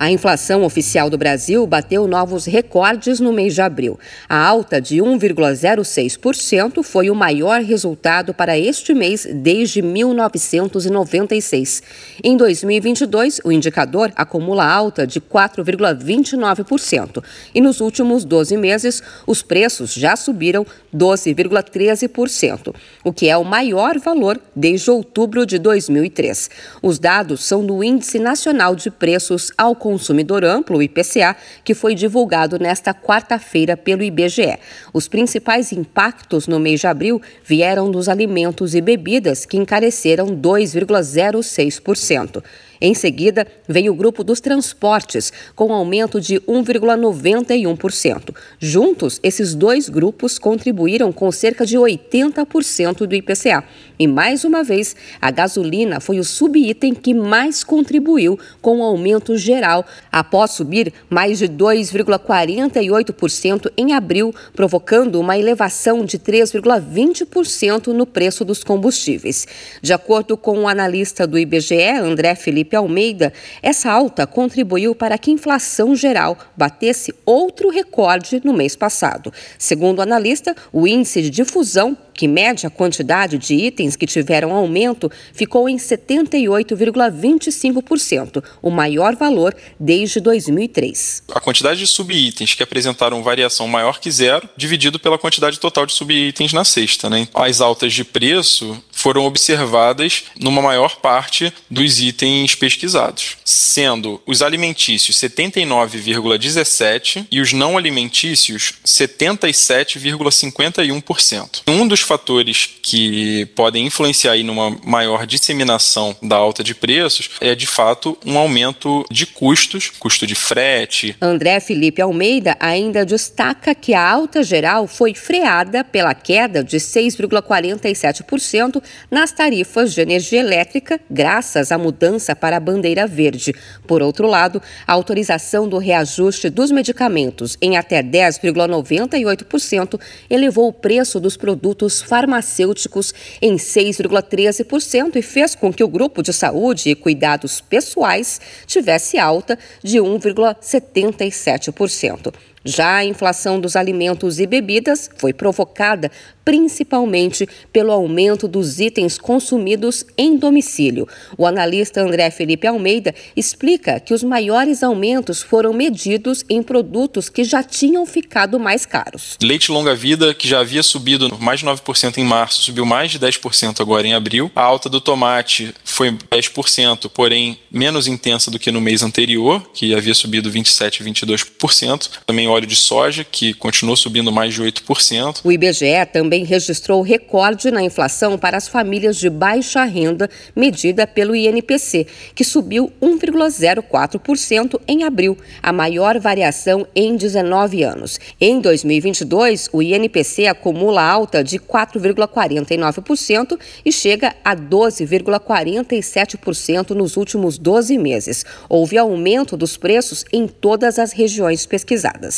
A inflação oficial do Brasil bateu novos recordes no mês de abril. A alta de 1,06% foi o maior resultado para este mês desde 1996. Em 2022, o indicador acumula alta de 4,29% e nos últimos 12 meses os preços já subiram 12,13%, o que é o maior valor desde outubro de 2003. Os dados são do Índice Nacional de Preços ao Consumidor Amplo, IPCA, que foi divulgado nesta quarta-feira pelo IBGE. Os principais impactos no mês de abril vieram dos alimentos e bebidas, que encareceram 2,06%. Em seguida, veio o grupo dos transportes, com aumento de 1,91%. Juntos, esses dois grupos contribuíram com cerca de 80% do IPCA. E mais uma vez, a gasolina foi o subitem que mais contribuiu com o aumento geral, após subir mais de 2,48% em abril, provocando uma elevação de 3,20% no preço dos combustíveis. De acordo com o analista do IBGE, André Felipe Almeida, essa alta contribuiu para que a inflação geral batesse outro recorde no mês passado. Segundo o analista, o índice de difusão que mede a quantidade de itens que tiveram aumento, ficou em 78,25%, o maior valor desde 2003. A quantidade de subitens que apresentaram variação maior que zero, dividido pela quantidade total de subitens na cesta. Né? As altas de preço foram observadas numa maior parte dos itens pesquisados, sendo os alimentícios 79,17 e os não alimentícios 77,51%. Um dos fatores que podem influenciar aí numa maior disseminação da alta de preços é de fato um aumento de custos, custo de frete. André Felipe Almeida ainda destaca que a alta geral foi freada pela queda de 6,47% nas tarifas de energia elétrica, graças à mudança para a bandeira verde. Por outro lado, a autorização do reajuste dos medicamentos em até 10,98% elevou o preço dos produtos farmacêuticos em 6,13% e fez com que o grupo de saúde e cuidados pessoais tivesse alta de 1,77%. Já a inflação dos alimentos e bebidas foi provocada principalmente pelo aumento dos itens consumidos em domicílio. O analista André Felipe Almeida explica que os maiores aumentos foram medidos em produtos que já tinham ficado mais caros. Leite longa-vida, que já havia subido mais de 9% em março, subiu mais de 10% agora em abril. A alta do tomate foi 10%, porém menos intensa do que no mês anterior, que havia subido 27%, 22%. Também óleo de soja, que continuou subindo mais de 8%. O IBGE também registrou recorde na inflação para as famílias de baixa renda, medida pelo INPC, que subiu 1,04% em abril, a maior variação em 19 anos. Em 2022, o INPC acumula alta de 4,49% e chega a 12,47% nos últimos 12 meses. Houve aumento dos preços em todas as regiões pesquisadas.